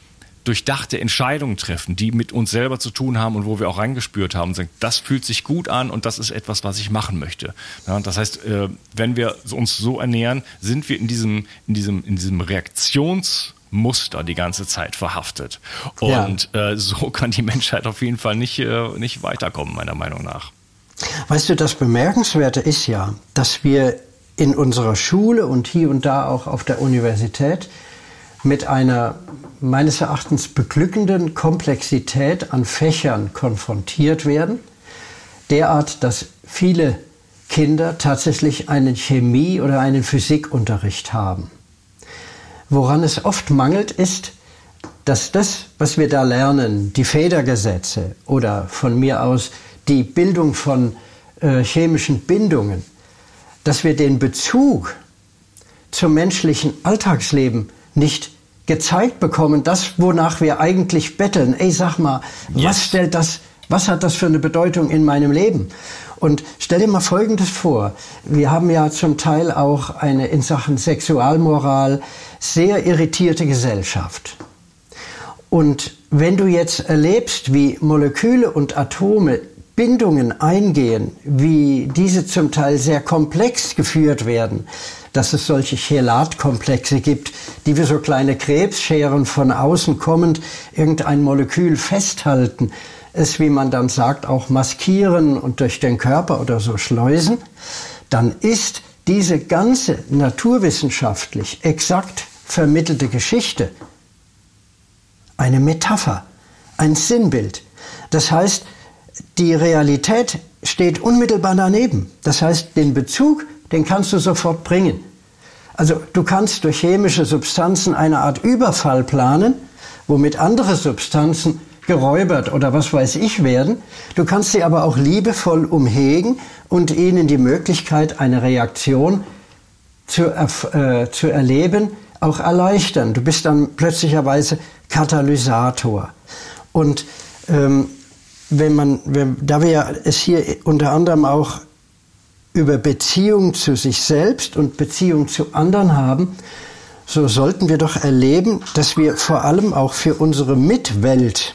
durchdachte Entscheidungen treffen, die mit uns selber zu tun haben und wo wir auch reingespürt haben, sagen, das fühlt sich gut an und das ist etwas, was ich machen möchte. Ja, das heißt, äh, wenn wir uns so ernähren, sind wir in diesem, in diesem, in diesem Reaktionsmuster die ganze Zeit verhaftet. Und ja. äh, so kann die Menschheit auf jeden Fall nicht, äh, nicht weiterkommen, meiner Meinung nach.
Weißt du, das Bemerkenswerte ist ja, dass wir in unserer Schule und hier und da auch auf der Universität mit einer meines Erachtens beglückenden Komplexität an Fächern konfrontiert werden, derart, dass viele Kinder tatsächlich einen Chemie- oder einen Physikunterricht haben. Woran es oft mangelt, ist, dass das, was wir da lernen, die Federgesetze oder von mir aus die Bildung von äh, chemischen Bindungen, dass wir den Bezug zum menschlichen Alltagsleben nicht gezeigt bekommen, das, wonach wir eigentlich betteln. Ey, sag mal, yes. was stellt das, was hat das für eine Bedeutung in meinem Leben? Und stell dir mal Folgendes vor. Wir haben ja zum Teil auch eine in Sachen Sexualmoral sehr irritierte Gesellschaft. Und wenn du jetzt erlebst, wie Moleküle und Atome Bindungen eingehen, wie diese zum Teil sehr komplex geführt werden, dass es solche Chelatkomplexe gibt, die wie so kleine Krebsscheren von außen kommend irgendein Molekül festhalten, es, wie man dann sagt, auch maskieren und durch den Körper oder so schleusen, dann ist diese ganze naturwissenschaftlich exakt vermittelte Geschichte eine Metapher ein Sinnbild. Das heißt, die Realität steht unmittelbar daneben. Das heißt, den Bezug, den kannst du sofort bringen. Also du kannst durch chemische Substanzen eine Art Überfall planen, womit andere Substanzen geräubert oder was weiß ich werden. Du kannst sie aber auch liebevoll umhegen und ihnen die Möglichkeit, eine Reaktion zu, äh, zu erleben, auch erleichtern. Du bist dann plötzlicherweise Katalysator. Und ähm, wenn man, wenn, da wir es hier unter anderem auch über Beziehung zu sich selbst und Beziehung zu anderen haben, so sollten wir doch erleben, dass wir vor allem auch für unsere Mitwelt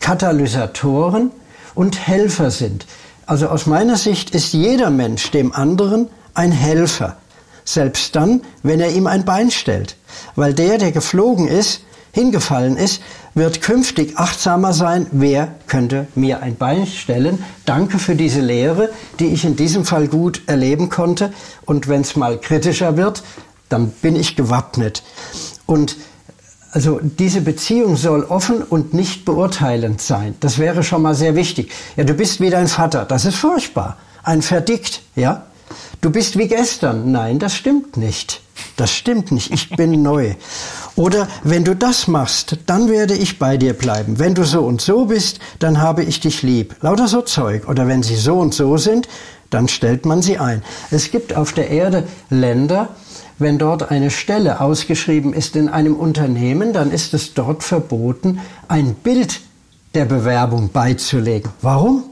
Katalysatoren und Helfer sind. Also aus meiner Sicht ist jeder Mensch dem anderen ein Helfer, selbst dann, wenn er ihm ein Bein stellt, weil der, der geflogen ist, hingefallen ist, wird künftig achtsamer sein, wer könnte mir ein Bein stellen. Danke für diese Lehre, die ich in diesem Fall gut erleben konnte. Und wenn es mal kritischer wird, dann bin ich gewappnet. Und also diese Beziehung soll offen und nicht beurteilend sein. Das wäre schon mal sehr wichtig. Ja, du bist wie dein Vater. Das ist furchtbar. Ein Verdikt, ja. Du bist wie gestern. Nein, das stimmt nicht. Das stimmt nicht. Ich bin neu. Oder wenn du das machst, dann werde ich bei dir bleiben. Wenn du so und so bist, dann habe ich dich lieb. Lauter so Zeug. Oder wenn sie so und so sind, dann stellt man sie ein. Es gibt auf der Erde Länder, wenn dort eine Stelle ausgeschrieben ist in einem Unternehmen, dann ist es dort verboten, ein Bild der Bewerbung beizulegen. Warum?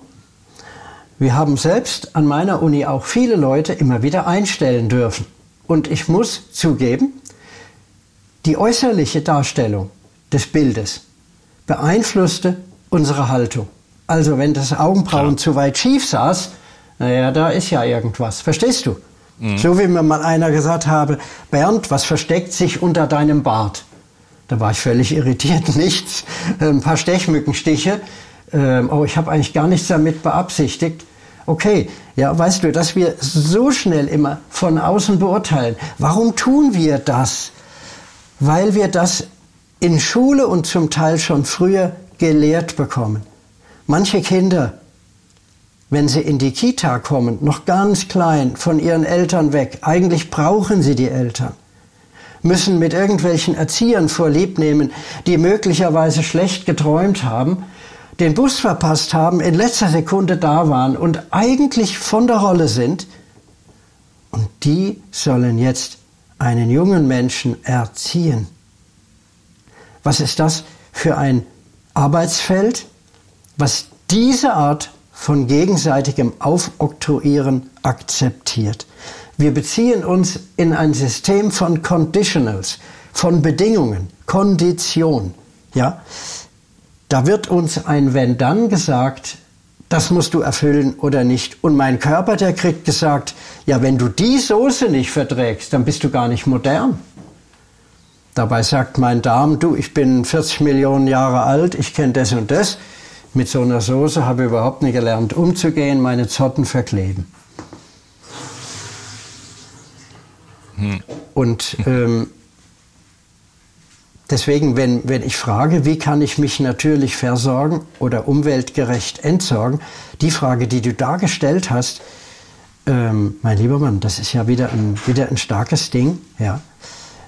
Wir haben selbst an meiner Uni auch viele Leute immer wieder einstellen dürfen. Und ich muss zugeben, die äußerliche Darstellung des Bildes beeinflusste unsere Haltung. Also wenn das Augenbrauen Klar. zu weit schief saß, naja, da ist ja irgendwas. Verstehst du? Mhm. So wie mir mal einer gesagt habe, Bernd, was versteckt sich unter deinem Bart? Da war ich völlig irritiert, nichts. Ein paar Stechmückenstiche. Ähm, oh, ich habe eigentlich gar nichts damit beabsichtigt. Okay, ja, weißt du, dass wir so schnell immer von außen beurteilen. Warum tun wir das? Weil wir das in Schule und zum Teil schon früher gelehrt bekommen. Manche Kinder wenn sie in die Kita kommen, noch ganz klein, von ihren Eltern weg, eigentlich brauchen sie die Eltern, müssen mit irgendwelchen Erziehern vorlieb nehmen, die möglicherweise schlecht geträumt haben, den Bus verpasst haben, in letzter Sekunde da waren und eigentlich von der Rolle sind. Und die sollen jetzt einen jungen Menschen erziehen. Was ist das für ein Arbeitsfeld, was diese Art von gegenseitigem Aufoktroyieren akzeptiert. Wir beziehen uns in ein System von Conditionals, von Bedingungen, Kondition. Ja? Da wird uns ein Wenn dann gesagt, das musst du erfüllen oder nicht. Und mein Körper, der kriegt gesagt, ja, wenn du die Soße nicht verträgst, dann bist du gar nicht modern. Dabei sagt mein Darm, du, ich bin 40 Millionen Jahre alt, ich kenne das und das. Mit so einer Soße habe ich überhaupt nicht gelernt umzugehen, meine Zotten verkleben. Hm. Und ähm, deswegen, wenn, wenn ich frage, wie kann ich mich natürlich versorgen oder umweltgerecht entsorgen, die Frage, die du da gestellt hast, ähm, mein lieber Mann, das ist ja wieder ein, wieder ein starkes Ding. Ja.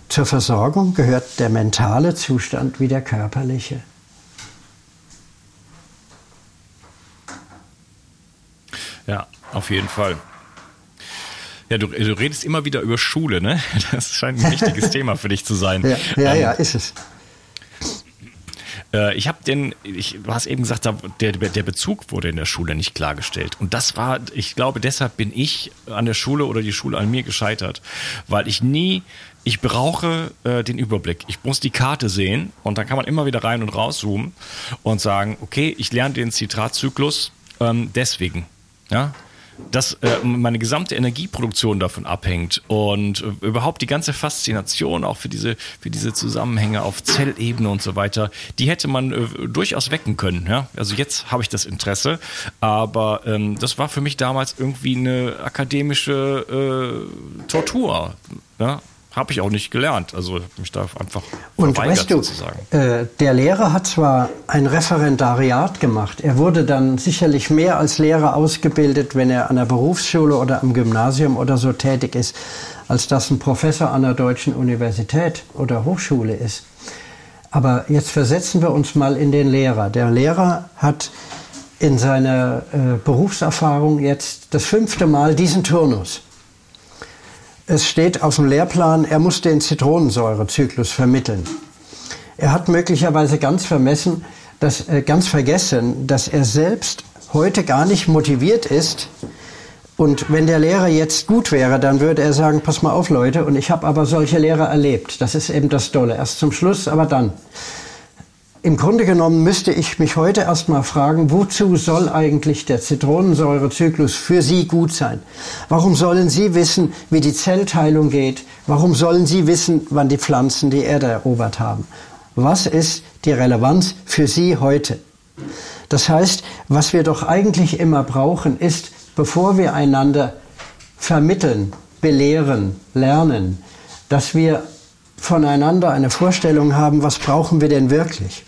Zur Versorgung gehört der mentale Zustand wie der körperliche.
Ja, auf jeden Fall. Ja, du, du redest immer wieder über Schule, ne? Das scheint ein wichtiges Thema für dich zu sein.
Ja, ja, ähm, ja ist es.
Äh, ich habe den, ich, du hast eben gesagt, der, der Bezug wurde in der Schule nicht klargestellt. Und das war, ich glaube, deshalb bin ich an der Schule oder die Schule an mir gescheitert, weil ich nie, ich brauche äh, den Überblick. Ich muss die Karte sehen und dann kann man immer wieder rein und rauszoomen und sagen, okay, ich lerne den Zitratzyklus ähm, deswegen. Ja, dass äh, meine gesamte Energieproduktion davon abhängt und äh, überhaupt die ganze Faszination auch für diese, für diese Zusammenhänge auf Zellebene und so weiter, die hätte man äh, durchaus wecken können. Ja? Also jetzt habe ich das Interesse, aber ähm, das war für mich damals irgendwie eine akademische äh, Tortur. Ja? Habe ich auch nicht gelernt. Also mich da einfach
Und weißt du, äh, der Lehrer hat zwar ein Referendariat gemacht, er wurde dann sicherlich mehr als Lehrer ausgebildet, wenn er an der Berufsschule oder am Gymnasium oder so tätig ist, als dass ein Professor an der deutschen Universität oder Hochschule ist. Aber jetzt versetzen wir uns mal in den Lehrer. Der Lehrer hat in seiner äh, Berufserfahrung jetzt das fünfte Mal diesen Turnus. Es steht auf dem Lehrplan, er muss den Zitronensäurezyklus vermitteln. Er hat möglicherweise ganz vermessen, dass, äh, ganz vergessen, dass er selbst heute gar nicht motiviert ist. Und wenn der Lehrer jetzt gut wäre, dann würde er sagen, pass mal auf Leute, und ich habe aber solche Lehrer erlebt. Das ist eben das Dolle. Erst zum Schluss, aber dann. Im Grunde genommen müsste ich mich heute erstmal fragen, wozu soll eigentlich der Zitronensäurezyklus für Sie gut sein? Warum sollen Sie wissen, wie die Zellteilung geht? Warum sollen Sie wissen, wann die Pflanzen die Erde erobert haben? Was ist die Relevanz für Sie heute? Das heißt, was wir doch eigentlich immer brauchen, ist, bevor wir einander vermitteln, belehren, lernen, dass wir voneinander eine Vorstellung haben, was brauchen wir denn wirklich?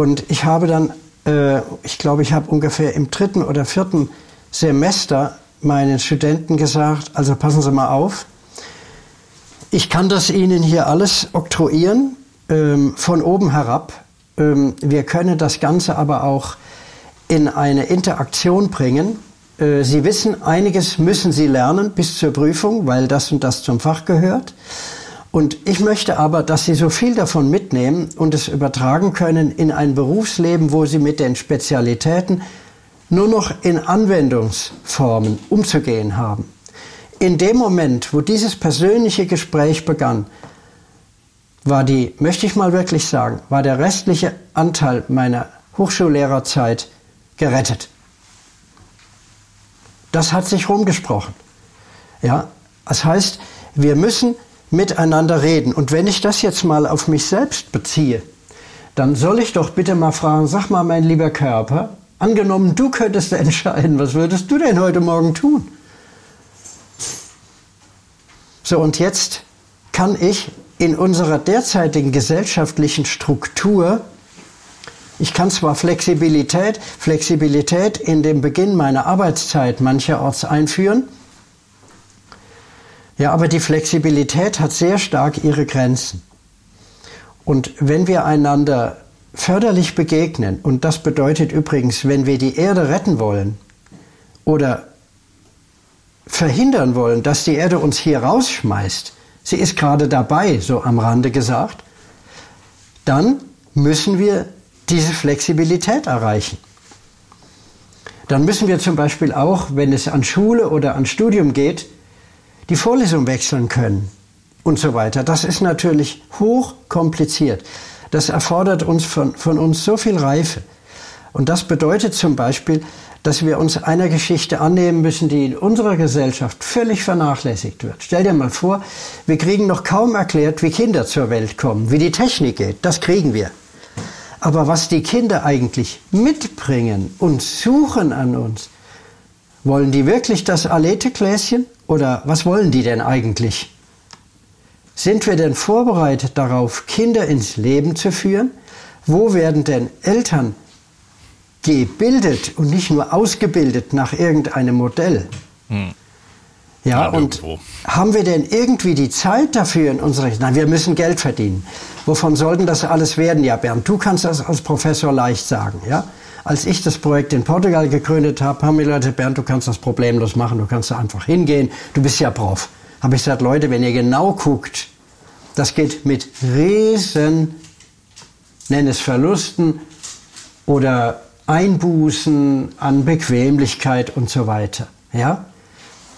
Und ich habe dann, äh, ich glaube, ich habe ungefähr im dritten oder vierten Semester meinen Studenten gesagt, also passen Sie mal auf, ich kann das Ihnen hier alles oktroyieren, ähm, von oben herab. Ähm, wir können das Ganze aber auch in eine Interaktion bringen. Äh, Sie wissen, einiges müssen Sie lernen bis zur Prüfung, weil das und das zum Fach gehört. Und ich möchte aber, dass Sie so viel davon mitnehmen und es übertragen können in ein Berufsleben, wo Sie mit den Spezialitäten nur noch in Anwendungsformen umzugehen haben. In dem Moment, wo dieses persönliche Gespräch begann, war die, möchte ich mal wirklich sagen, war der restliche Anteil meiner Hochschullehrerzeit gerettet. Das hat sich rumgesprochen. Ja, das heißt, wir müssen miteinander reden. Und wenn ich das jetzt mal auf mich selbst beziehe, dann soll ich doch bitte mal fragen, sag mal, mein lieber Körper, angenommen, du könntest entscheiden, was würdest du denn heute Morgen tun? So, und jetzt kann ich in unserer derzeitigen gesellschaftlichen Struktur, ich kann zwar Flexibilität, Flexibilität in dem Beginn meiner Arbeitszeit mancherorts einführen, ja, aber die Flexibilität hat sehr stark ihre Grenzen. Und wenn wir einander förderlich begegnen, und das bedeutet übrigens, wenn wir die Erde retten wollen oder verhindern wollen, dass die Erde uns hier rausschmeißt, sie ist gerade dabei, so am Rande gesagt, dann müssen wir diese Flexibilität erreichen. Dann müssen wir zum Beispiel auch, wenn es an Schule oder an Studium geht, die Vorlesung wechseln können und so weiter. Das ist natürlich hoch kompliziert. Das erfordert uns von, von uns so viel Reife. Und das bedeutet zum Beispiel, dass wir uns einer Geschichte annehmen müssen, die in unserer Gesellschaft völlig vernachlässigt wird. Stell dir mal vor, wir kriegen noch kaum erklärt, wie Kinder zur Welt kommen, wie die Technik geht. Das kriegen wir. Aber was die Kinder eigentlich mitbringen und suchen an uns, wollen die wirklich das Alete-Gläschen oder was wollen die denn eigentlich? Sind wir denn vorbereitet darauf, Kinder ins Leben zu führen? Wo werden denn Eltern gebildet und nicht nur ausgebildet nach irgendeinem Modell? Hm. Ja, ja und haben wir denn irgendwie die Zeit dafür in unserer... Nein, wir müssen Geld verdienen. Wovon sollten das alles werden? Ja, Bernd, du kannst das als Professor leicht sagen, ja? Als ich das Projekt in Portugal gegründet habe, haben mir Leute, Bernd, du kannst das problemlos machen, du kannst da einfach hingehen, du bist ja Prof. Habe ich gesagt, Leute, wenn ihr genau guckt, das geht mit riesen, nenn es Verlusten oder Einbußen an Bequemlichkeit und so weiter. Ja?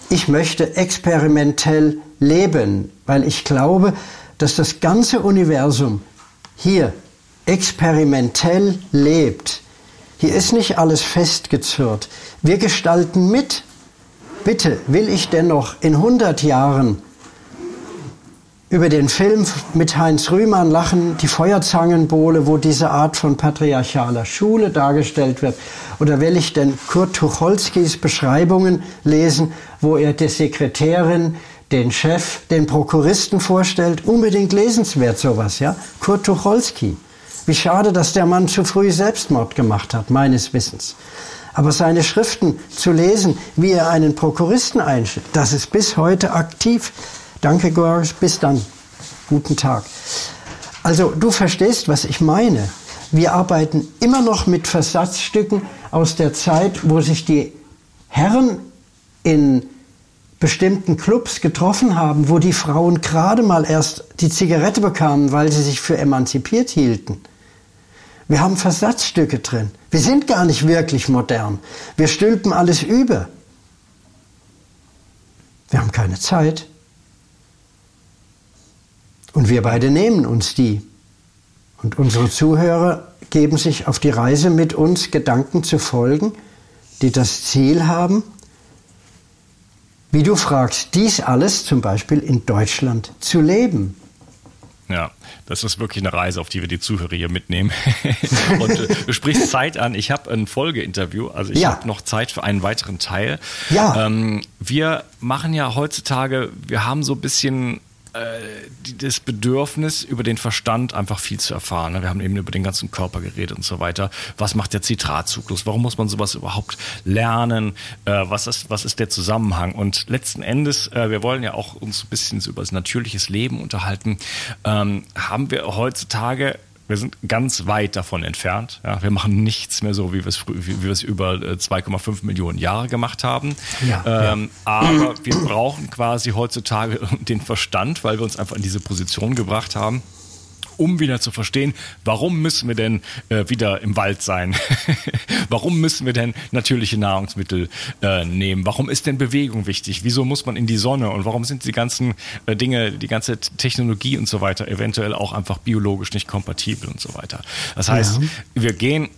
Ich möchte experimentell leben, weil ich glaube, dass das ganze Universum hier experimentell lebt. Hier ist nicht alles festgezurrt. Wir gestalten mit. Bitte, will ich dennoch in 100 Jahren über den Film mit Heinz Rühmann lachen, die Feuerzangenbowle, wo diese Art von patriarchaler Schule dargestellt wird? Oder will ich denn Kurt Tucholskys Beschreibungen lesen, wo er die Sekretärin, den Chef, den Prokuristen vorstellt, unbedingt lesenswert sowas, ja? Kurt Tucholsky. Wie schade, dass der Mann zu früh Selbstmord gemacht hat, meines Wissens. Aber seine Schriften zu lesen, wie er einen Prokuristen einstellt, das ist bis heute aktiv. Danke, Goris, bis dann. Guten Tag. Also, du verstehst, was ich meine. Wir arbeiten immer noch mit Versatzstücken aus der Zeit, wo sich die Herren in bestimmten Clubs getroffen haben, wo die Frauen gerade mal erst die Zigarette bekamen, weil sie sich für emanzipiert hielten. Wir haben Versatzstücke drin. Wir sind gar nicht wirklich modern. Wir stülpen alles über. Wir haben keine Zeit. Und wir beide nehmen uns die. Und unsere Zuhörer geben sich auf die Reise mit uns, Gedanken zu folgen, die das Ziel haben, wie du fragst, dies alles zum Beispiel in Deutschland zu leben.
Ja, das ist wirklich eine Reise, auf die wir die Zuhörer hier mitnehmen. und äh, du sprichst Zeit an. Ich habe ein Folgeinterview, also ich ja. habe noch Zeit für einen weiteren Teil. Ja. Ähm, wir machen ja heutzutage, wir haben so ein bisschen das Bedürfnis, über den Verstand einfach viel zu erfahren. Wir haben eben über den ganzen Körper geredet und so weiter. Was macht der Zitratzyklus? Warum muss man sowas überhaupt lernen? Äh, was, ist, was ist der Zusammenhang? Und letzten Endes, äh, wir wollen ja auch uns ein bisschen über das natürliches Leben unterhalten, ähm, haben wir heutzutage wir sind ganz weit davon entfernt. Ja, wir machen nichts mehr so, wie wir es, wie wir es über 2,5 äh, Millionen Jahre gemacht haben. Ja, ähm, ja. Aber wir brauchen quasi heutzutage den Verstand, weil wir uns einfach in diese Position gebracht haben um wieder zu verstehen, warum müssen wir denn äh, wieder im Wald sein? warum müssen wir denn natürliche Nahrungsmittel äh, nehmen? Warum ist denn Bewegung wichtig? Wieso muss man in die Sonne? Und warum sind die ganzen äh, Dinge, die ganze Technologie und so weiter eventuell auch einfach biologisch nicht kompatibel und so weiter? Das heißt, ja. wir gehen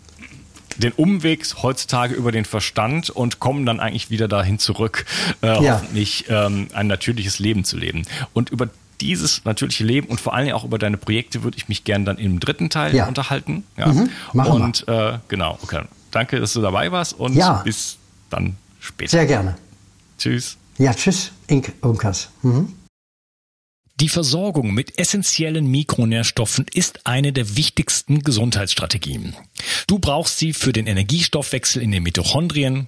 den Umweg heutzutage über den Verstand und kommen dann eigentlich wieder dahin zurück, äh, ja. hoffentlich ähm, ein natürliches Leben zu leben. Und über dieses natürliche Leben und vor allem auch über deine Projekte würde ich mich gerne dann im dritten Teil ja. unterhalten. Ja. Mhm, und äh, genau, okay. Danke, dass du dabei warst und ja. bis dann später.
Sehr gerne.
Tschüss.
Ja, tschüss, Ink Unkas. Mhm.
Die Versorgung mit essentiellen Mikronährstoffen ist eine der wichtigsten Gesundheitsstrategien. Du brauchst sie für den Energiestoffwechsel in den Mitochondrien,